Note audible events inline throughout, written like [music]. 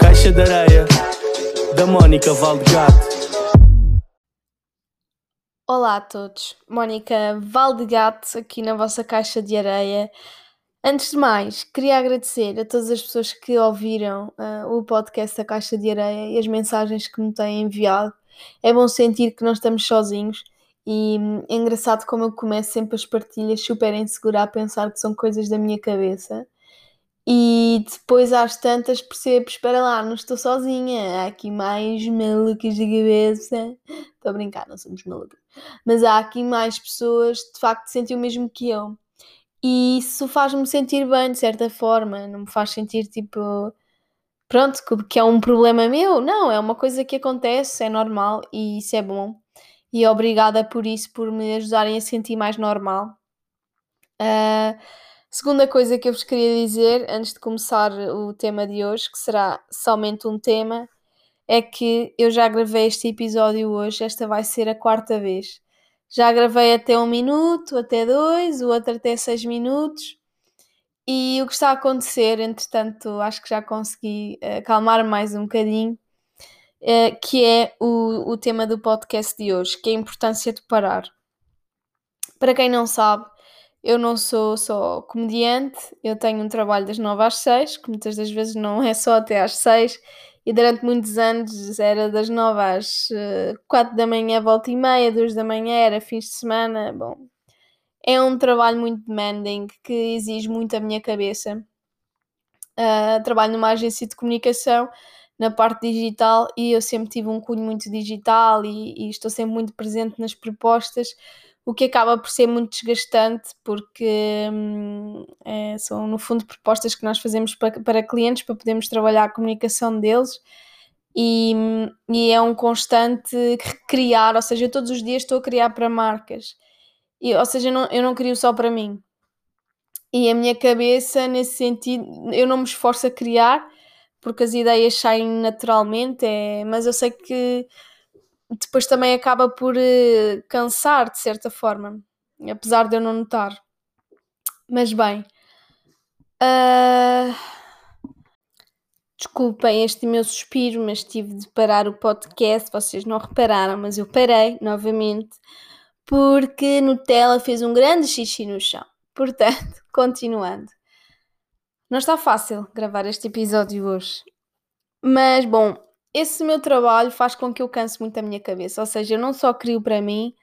Caixa de areia da Mónica Valdegato. Olá a todos, Mónica Valdegato aqui na vossa caixa de areia. Antes de mais, queria agradecer a todas as pessoas que ouviram uh, o podcast da Caixa de Areia e as mensagens que me têm enviado. É bom sentir que não estamos sozinhos e é engraçado como eu começo sempre as partilhas super insegura a pensar que são coisas da minha cabeça e depois às tantas percebo, espera lá, não estou sozinha, há aqui mais malucas de cabeça. [laughs] Estou a brincar, não somos malucas. Mas há aqui mais pessoas de facto sentem o mesmo que eu. E isso faz-me sentir bem, de certa forma. Não me faz sentir tipo. Pronto, que é um problema meu. Não, é uma coisa que acontece, é normal e isso é bom. E obrigada por isso, por me ajudarem a sentir mais normal. Uh, segunda coisa que eu vos queria dizer, antes de começar o tema de hoje, que será somente um tema, é que eu já gravei este episódio hoje, esta vai ser a quarta vez. Já gravei até um minuto, até dois, o outro até seis minutos. E o que está a acontecer, entretanto, acho que já consegui uh, acalmar mais um bocadinho, uh, que é o, o tema do podcast de hoje, que é a importância de parar. Para quem não sabe, eu não sou só comediante, eu tenho um trabalho das nove às seis, que muitas das vezes não é só até às seis, e durante muitos anos era das 9 às uh, 4 da manhã, volta e meia, 2 da manhã, era fins de semana. Bom, é um trabalho muito demanding que exige muito a minha cabeça. Uh, trabalho numa agência de comunicação na parte digital e eu sempre tive um cunho muito digital e, e estou sempre muito presente nas propostas o que acaba por ser muito desgastante porque hum, é, são no fundo propostas que nós fazemos para, para clientes para podermos trabalhar a comunicação deles e, e, é um constante criar, ou seja, todos os dias estou a criar para marcas, e, ou seja, eu não, eu não crio só para mim. E a minha cabeça, nesse sentido, eu não me esforço a criar porque as ideias saem naturalmente, é, mas eu sei que depois também acaba por uh, cansar de certa forma, apesar de eu não notar. Mas bem, uh... desculpem este meu suspiro, mas tive de parar o podcast. Vocês não repararam, mas eu parei novamente porque Nutella fez um grande xixi no chão. Portanto, [laughs] continuando. Não está fácil gravar este episódio hoje. Mas, bom, esse meu trabalho faz com que eu canse muito a minha cabeça. Ou seja, eu não só crio para mim,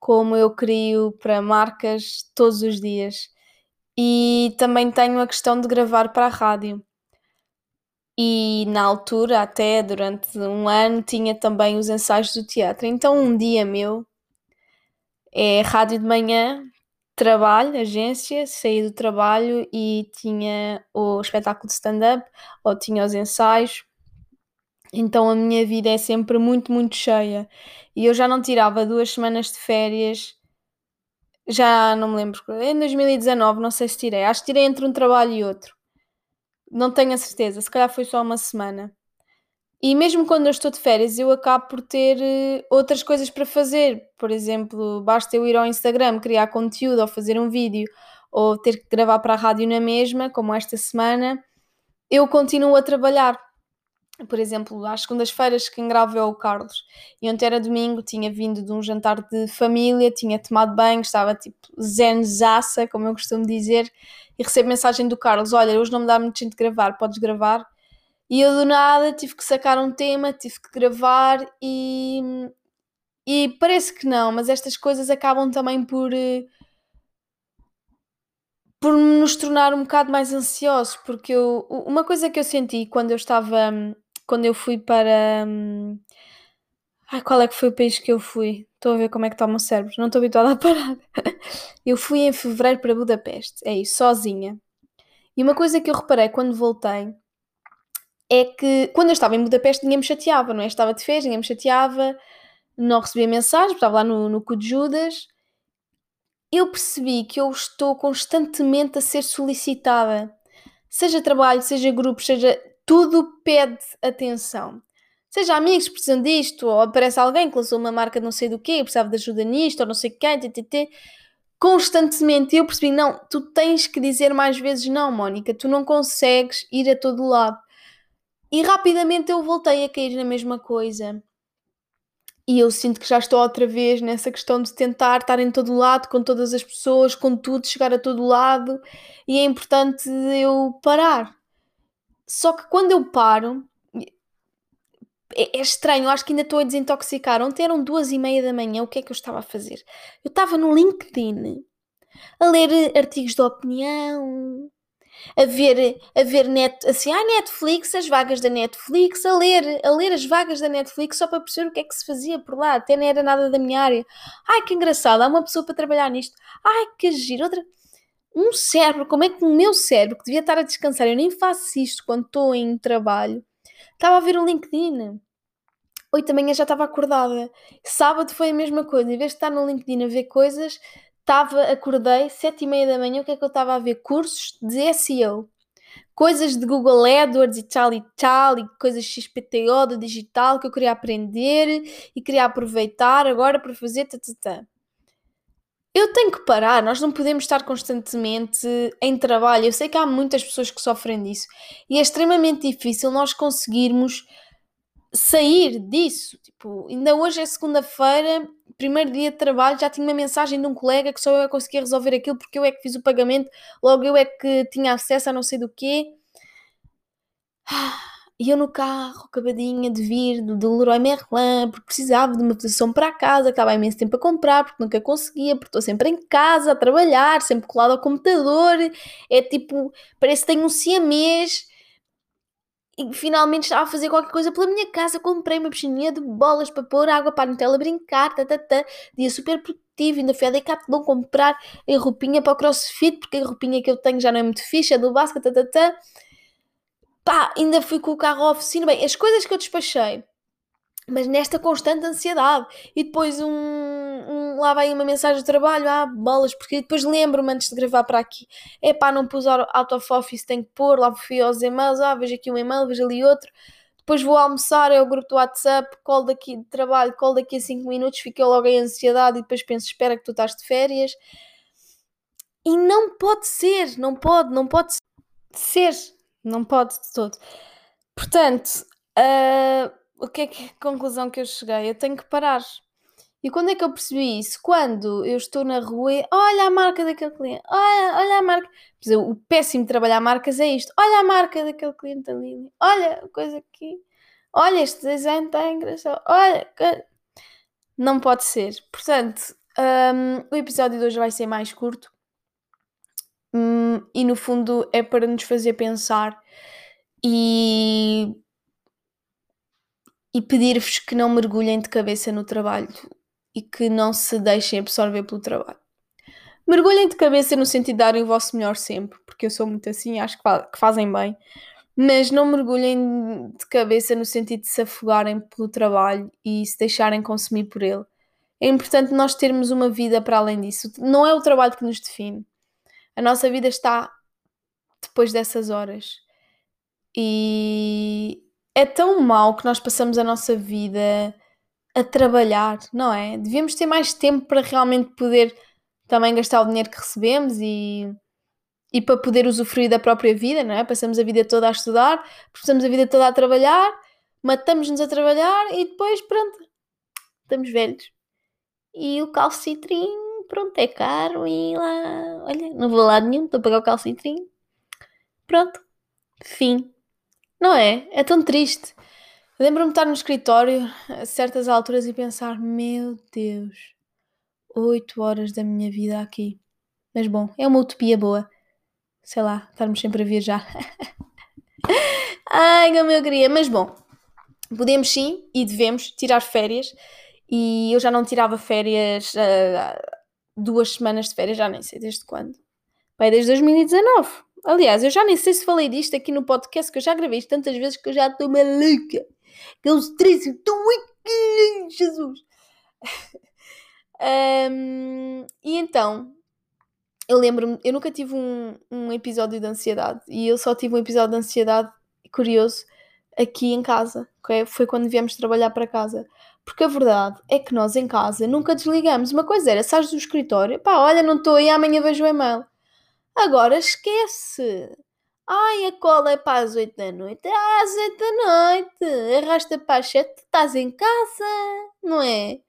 como eu crio para marcas todos os dias. E também tenho a questão de gravar para a rádio. E na altura, até durante um ano, tinha também os ensaios do teatro. Então, um dia meu é rádio de manhã, trabalho, agência, saí do trabalho e tinha o espetáculo de stand-up ou tinha os ensaios então a minha vida é sempre muito, muito cheia. E eu já não tirava duas semanas de férias. Já não me lembro. Em 2019, não sei se tirei. Acho que tirei entre um trabalho e outro. Não tenho a certeza. Se calhar foi só uma semana. E mesmo quando eu estou de férias, eu acabo por ter uh, outras coisas para fazer. Por exemplo, basta eu ir ao Instagram, criar conteúdo ou fazer um vídeo ou ter que gravar para a rádio na mesma, como esta semana. Eu continuo a trabalhar por exemplo, às segundas-feiras quem grava é o Carlos. E ontem era domingo, tinha vindo de um jantar de família, tinha tomado banho, estava tipo zenzaça, como eu costumo dizer, e recebo mensagem do Carlos: Olha, hoje não me dá muito gente de gravar, podes gravar? E eu do nada tive que sacar um tema, tive que gravar e. E parece que não, mas estas coisas acabam também por. Eh, por nos tornar um bocado mais ansiosos, porque eu, uma coisa que eu senti quando eu estava quando eu fui para. Hum... Ai, qual é que foi o país que eu fui? Estou a ver como é que está o meu cérebro, não estou habituada a parar. [laughs] eu fui em fevereiro para Budapeste, é isso, sozinha. E uma coisa que eu reparei quando voltei é que quando eu estava em Budapeste ninguém me chateava, não é? Estava de férias, ninguém me chateava, não recebia mensagens, estava lá no, no cu de Judas. Eu percebi que eu estou constantemente a ser solicitada, seja trabalho, seja grupos, seja tudo pede atenção. Seja amigos precisam disto, ou aparece alguém que lançou uma marca de não sei do quê, precisava de ajuda nisto, ou não sei quem, ttt. constantemente. Eu percebi, não, tu tens que dizer mais vezes não, Mónica, tu não consegues ir a todo lado. E rapidamente eu voltei a cair na mesma coisa. E eu sinto que já estou outra vez nessa questão de tentar estar em todo lado, com todas as pessoas, com tudo, chegar a todo lado. E é importante eu parar. Só que quando eu paro, é, é estranho, acho que ainda estou a desintoxicar. Ontem eram duas e meia da manhã, o que é que eu estava a fazer? Eu estava no LinkedIn a ler artigos de opinião, a ver, a ver net, assim, ah, Netflix, as vagas da Netflix, a ler, a ler as vagas da Netflix só para perceber o que é que se fazia por lá, até não era nada da minha área. Ai, que engraçado, há uma pessoa para trabalhar nisto. Ai, que giro, outra. Um cérebro, como é que o meu cérebro, que devia estar a descansar, eu nem faço isto quando estou em trabalho, estava a ver o LinkedIn. Oito da manhã já estava acordada. Sábado foi a mesma coisa, em vez de estar no LinkedIn a ver coisas, estava, acordei, sete e meia da manhã, o que é que eu estava a ver? Cursos de SEO. Coisas de Google AdWords e tal e tal, e coisas XPTO do digital que eu queria aprender e queria aproveitar agora para fazer tatatã. Eu tenho que parar, nós não podemos estar constantemente em trabalho. Eu sei que há muitas pessoas que sofrem disso e é extremamente difícil nós conseguirmos sair disso. Tipo, ainda hoje é segunda-feira, primeiro dia de trabalho, já tinha uma mensagem de um colega que só eu conseguia resolver aquilo porque eu é que fiz o pagamento, logo eu é que tinha acesso a não sei do quê. E eu no carro, acabadinha de vir do, do Leroy Merlin, porque precisava de uma posição para casa, que estava imenso tempo a comprar, porque nunca conseguia, porque estou sempre em casa a trabalhar, sempre colado ao computador. É tipo, parece que tenho um siamês e finalmente estava a fazer qualquer coisa pela minha casa. Comprei uma piscininha de bolas para pôr água para a Nutella brincar, tá, tá, tá. dia super produtivo. Ainda fui a Decathlon comprar a roupinha para o crossfit, porque a roupinha que eu tenho já não é muito fixe, é do basket, tá, tá, tá. Pá, ainda fui com o carro à oficina. Bem, as coisas que eu despachei mas nesta constante ansiedade. E depois um, um, lá vai uma mensagem de trabalho, ah, bolas, porque depois lembro-me antes de gravar para aqui, é pá, não pus out of office, tenho que pôr, lá fui aos e-mails, ah, vejo aqui um e-mail, vejo ali outro. Depois vou almoçar, é o grupo do WhatsApp, call daqui de trabalho, call daqui a 5 minutos, fiquei logo em ansiedade e depois penso, espera que tu estás de férias. E não pode ser, não pode, não pode ser, não pode de todo. Portanto, uh, o que é que a [laughs] conclusão que eu cheguei? Eu tenho que parar. E quando é que eu percebi isso? Quando eu estou na rua e olha a marca daquele cliente, olha, olha a marca. O péssimo de trabalhar marcas é isto. Olha a marca daquele cliente ali, olha a coisa aqui, olha este design está engraçado, olha. Não pode ser. Portanto, um, o episódio de hoje vai ser mais curto um, e no fundo é para nos fazer pensar e e pedir-vos que não mergulhem de cabeça no trabalho e que não se deixem absorver pelo trabalho. Mergulhem de cabeça no sentido de darem o vosso melhor sempre, porque eu sou muito assim, acho que fazem bem, mas não mergulhem de cabeça no sentido de se afogarem pelo trabalho e se deixarem consumir por ele. É importante nós termos uma vida para além disso. Não é o trabalho que nos define. A nossa vida está depois dessas horas. E é tão mau que nós passamos a nossa vida a trabalhar, não é? Devíamos ter mais tempo para realmente poder também gastar o dinheiro que recebemos e, e para poder usufruir da própria vida, não é? Passamos a vida toda a estudar, passamos a vida toda a trabalhar, matamos-nos a trabalhar e depois, pronto, estamos velhos. E o calcitrim, pronto, é caro e lá, olha, não vou lá nenhum, estou a pagar o calcitrim. Pronto, fim. Não é? É tão triste. Lembro-me de estar no escritório a certas alturas e pensar: meu Deus, oito horas da minha vida aqui. Mas bom, é uma utopia boa. Sei lá, estarmos sempre a viajar. [laughs] Ai, como eu queria. Mas bom, podemos sim e devemos tirar férias. E eu já não tirava férias, uh, duas semanas de férias, já nem sei desde quando. Pai, desde 2019. Aliás, eu já nem sei se falei disto aqui no podcast, que eu já gravei isto tantas vezes que eu já estou maluca. Aqueles três, estou muito. Jesus! [laughs] um, e então, eu lembro-me, eu nunca tive um, um episódio de ansiedade e eu só tive um episódio de ansiedade curioso aqui em casa, okay? foi quando viemos trabalhar para casa, Porque a verdade é que nós em casa nunca desligamos. Uma coisa era, sais do escritório, pá, olha, não estou aí, amanhã vejo o e-mail. Agora esquece. Ai, a cola é para as 8 da noite. É às 8 da noite. Arrasta para as 7, estás em casa, não é?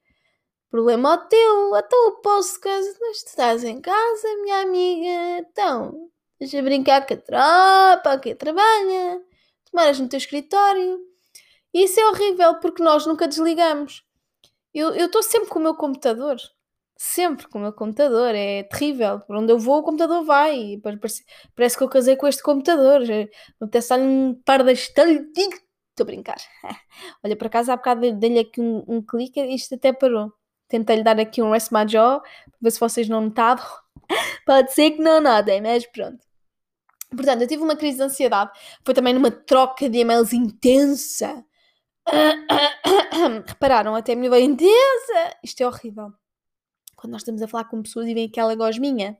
Problema ao teu. Então eu posso casa, mas tu estás em casa, minha amiga. Então, deixa brincar com a tropa, que trabalha. Tomaras no teu escritório. Isso é horrível porque nós nunca desligamos. Eu estou sempre com o meu computador. Sempre com o meu computador. É terrível. Por onde eu vou, o computador vai. Parece, parece que eu casei com este computador. Não te dar um par de Estou a brincar. [laughs] Olha, por acaso há bocado dei-lhe aqui um, um clique e isto até parou. Tentei-lhe dar aqui um rest my jaw, para ver se vocês não notaram. [laughs] Pode ser que não notem, mas pronto. Portanto, eu tive uma crise de ansiedade. Foi também numa troca de e-mails intensa. [coughs] Repararam, até minha veio intensa. Isto é horrível. Quando nós estamos a falar com pessoas e vem aquela gosminha.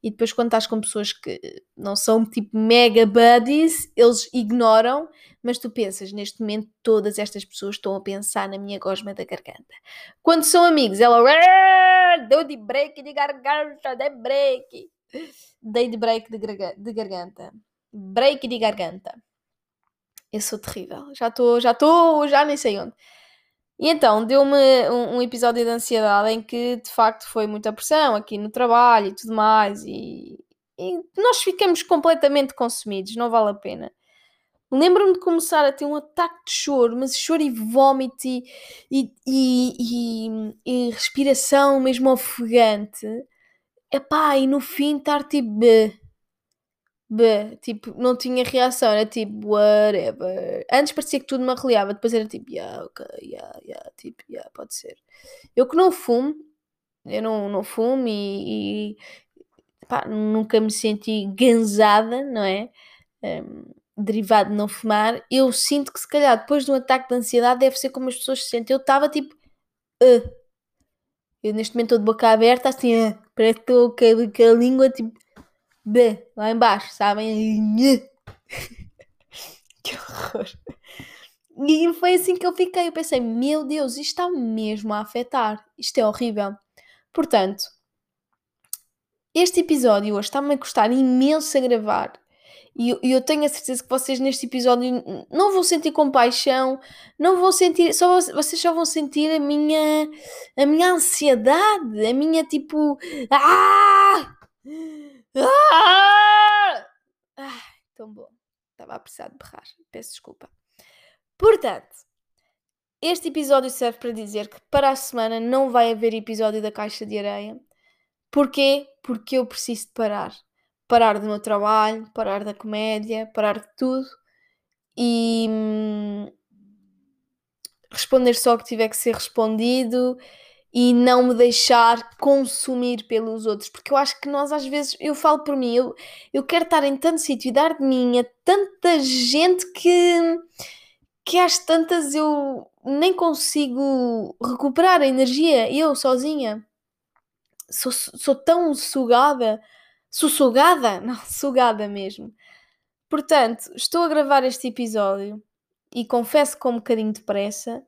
E depois, quando estás com pessoas que não são tipo mega buddies, eles ignoram, mas tu pensas, neste momento, todas estas pessoas estão a pensar na minha gosma da garganta. Quando são amigos, ela deu de break de garganta, de break. Dei de break de, de garganta. Break de garganta. Eu sou terrível. Já estou, já estou, já nem sei onde. E então deu-me um, um, episódio de ansiedade em que de facto foi muita pressão aqui no trabalho e tudo mais, e, e nós ficamos completamente consumidos, não vale a pena. Lembro-me de começar a ter um ataque de choro, mas choro e vómito e, e, e, e respiração mesmo ofegante. Epá, e no fim estar tipo. B, tipo, não tinha reação, era tipo, whatever. Antes parecia que tudo me arreliava, depois era tipo, yeah, ok, yeah, yeah, tipo, yeah, pode ser. Eu que não fumo, eu não, não fumo e, e pá, nunca me senti ganzada, não é? Um, derivado de não fumar, eu sinto que se calhar depois de um ataque de ansiedade deve ser como as pessoas se sentem. Eu estava tipo, uh. eu neste momento estou de boca aberta, assim, uh, parece que estou com a língua tipo B, lá embaixo, sabem? [laughs] que horror. E foi assim que eu fiquei. Eu pensei, meu Deus, isto está mesmo a afetar. Isto é horrível. Portanto, este episódio hoje está-me a custar imenso a gravar. E eu, tenho a certeza que vocês neste episódio não vão sentir compaixão, não vão sentir, só vocês só vão sentir a minha a minha ansiedade, a minha tipo, ah! Ah! Ai, tão bom. Estava a precisar de berrar. Peço desculpa. Portanto, este episódio serve para dizer que para a semana não vai haver episódio da Caixa de Areia. Porquê? Porque eu preciso de parar. Parar do meu trabalho, parar da comédia, parar de tudo e hum, responder só o que tiver que ser respondido e não me deixar consumir pelos outros, porque eu acho que nós às vezes, eu falo por mim, eu, eu quero estar em tanto sítio e dar de mim a tanta gente que, que às tantas eu nem consigo recuperar a energia, eu sozinha. Sou, sou tão sugada, sou sugada? [laughs] Não, sugada mesmo. Portanto, estou a gravar este episódio e confesso com um bocadinho de pressa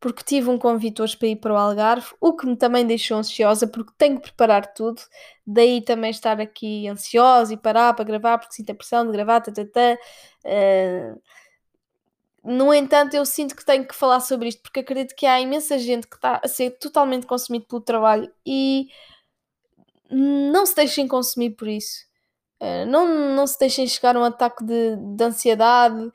porque tive um convite hoje para ir para o Algarve, o que me também deixou ansiosa, porque tenho que preparar tudo, daí também estar aqui ansiosa e parar para gravar, porque sinto a pressão de gravar, tatatá. Uh, no entanto, eu sinto que tenho que falar sobre isto, porque acredito que há imensa gente que está a ser totalmente consumido pelo trabalho e não se deixem consumir por isso. Eh, não, não se deixem chegar a um ataque de, de ansiedade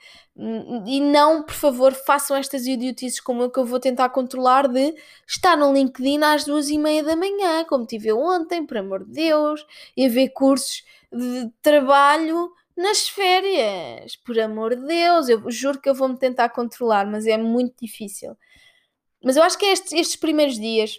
e não, por favor, façam estas idiotices como eu que eu vou tentar controlar de estar no LinkedIn às duas e meia da manhã, como tive ontem, por amor de Deus, e a ver cursos de trabalho nas férias, por amor de Deus, eu juro que eu vou-me tentar controlar, mas é muito difícil. Mas eu acho que é estes, estes primeiros dias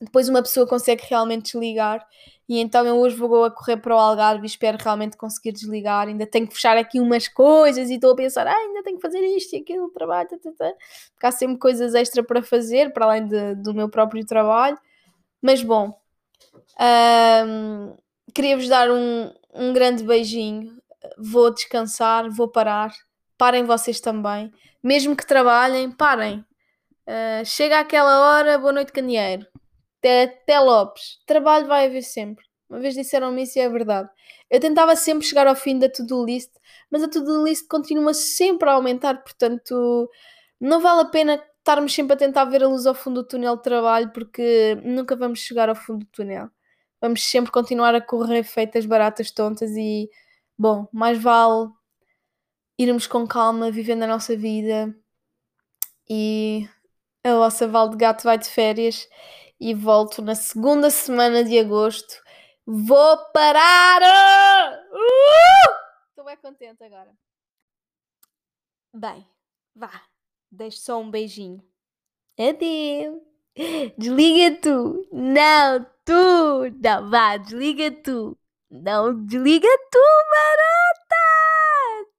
depois uma pessoa consegue realmente desligar e então eu hoje vou a correr para o Algarve e espero realmente conseguir desligar. Ainda tenho que fechar aqui umas coisas e estou a pensar, ah, ainda tenho que fazer isto e aquilo, trabalho, tá, tá, tá. porque há sempre coisas extra para fazer, para além de, do meu próprio trabalho. Mas bom, queria-vos dar um, um grande beijinho. Vou descansar, vou parar. Parem vocês também. Mesmo que trabalhem, parem Uh, chega àquela hora, boa noite, candeeiro. Até, Lopes. Trabalho vai haver sempre. Uma vez disseram-me isso e é verdade. Eu tentava sempre chegar ao fim da to-do list, mas a to-do list continua sempre a aumentar, portanto, não vale a pena estarmos sempre a tentar ver a luz ao fundo do túnel de trabalho, porque nunca vamos chegar ao fundo do túnel. Vamos sempre continuar a correr feitas baratas tontas e, bom, mais vale irmos com calma, vivendo a nossa vida e a vossa Val de Gato vai de férias e volto na segunda semana de agosto. Vou parar! Estou uh! bem contente agora. Bem, vá, deixo só um beijinho. Adeus! Desliga tu! Não, tu! Não, vá, desliga tu! Não, desliga tu, barata!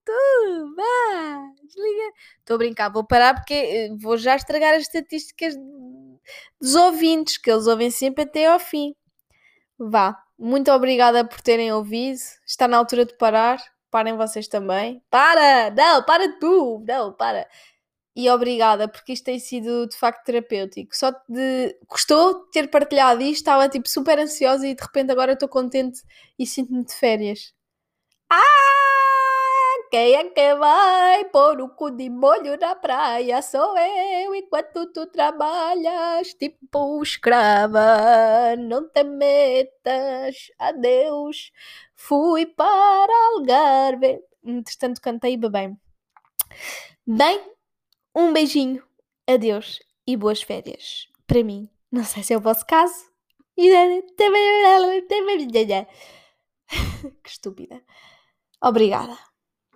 Tu, vá! Desliga. Estou a brincar, vou parar porque eh, vou já estragar as estatísticas dos ouvintes, que eles ouvem sempre até ao fim. Vá, muito obrigada por terem ouvido. Está na altura de parar. Parem vocês também. Para! Não, para tu! Não, para! E obrigada, porque isto tem sido de facto terapêutico. Só de. Gostou de ter partilhado isto, estava tipo super ansiosa e de repente agora estou contente e sinto-me de férias. Ah! Quem é que vai pôr o cu de molho na praia? Sou eu, enquanto tu trabalhas, tipo escrava. Não te metas, adeus. Fui para Algarve. Entretanto, cantei bem. Bem, um beijinho, adeus e boas férias. Para mim, não sei se é o vosso caso. [laughs] que estúpida. Obrigada.